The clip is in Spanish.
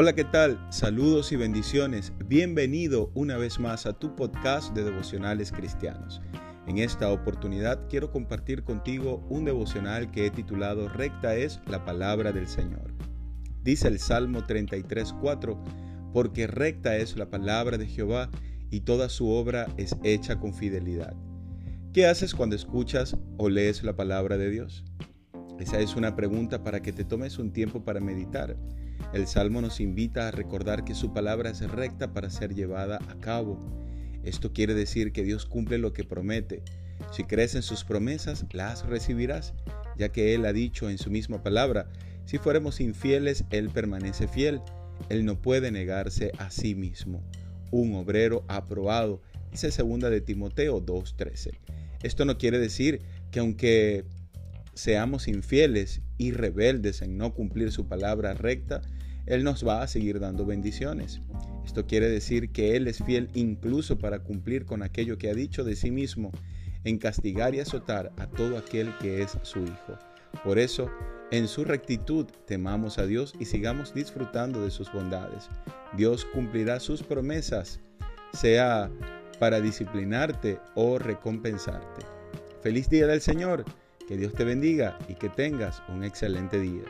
Hola, ¿qué tal? Saludos y bendiciones. Bienvenido una vez más a tu podcast de devocionales cristianos. En esta oportunidad quiero compartir contigo un devocional que he titulado Recta es la palabra del Señor. Dice el Salmo 33.4, porque recta es la palabra de Jehová y toda su obra es hecha con fidelidad. ¿Qué haces cuando escuchas o lees la palabra de Dios? Esa es una pregunta para que te tomes un tiempo para meditar. El Salmo nos invita a recordar que su palabra es recta para ser llevada a cabo. Esto quiere decir que Dios cumple lo que promete. Si crees en sus promesas, las recibirás, ya que Él ha dicho en su misma palabra, si fuéramos infieles, Él permanece fiel. Él no puede negarse a sí mismo. Un obrero aprobado, dice segunda de Timoteo 2.13. Esto no quiere decir que aunque seamos infieles y rebeldes en no cumplir su palabra recta, Él nos va a seguir dando bendiciones. Esto quiere decir que Él es fiel incluso para cumplir con aquello que ha dicho de sí mismo, en castigar y azotar a todo aquel que es su Hijo. Por eso, en su rectitud temamos a Dios y sigamos disfrutando de sus bondades. Dios cumplirá sus promesas, sea para disciplinarte o recompensarte. Feliz día del Señor, que Dios te bendiga y que tengas un excelente día.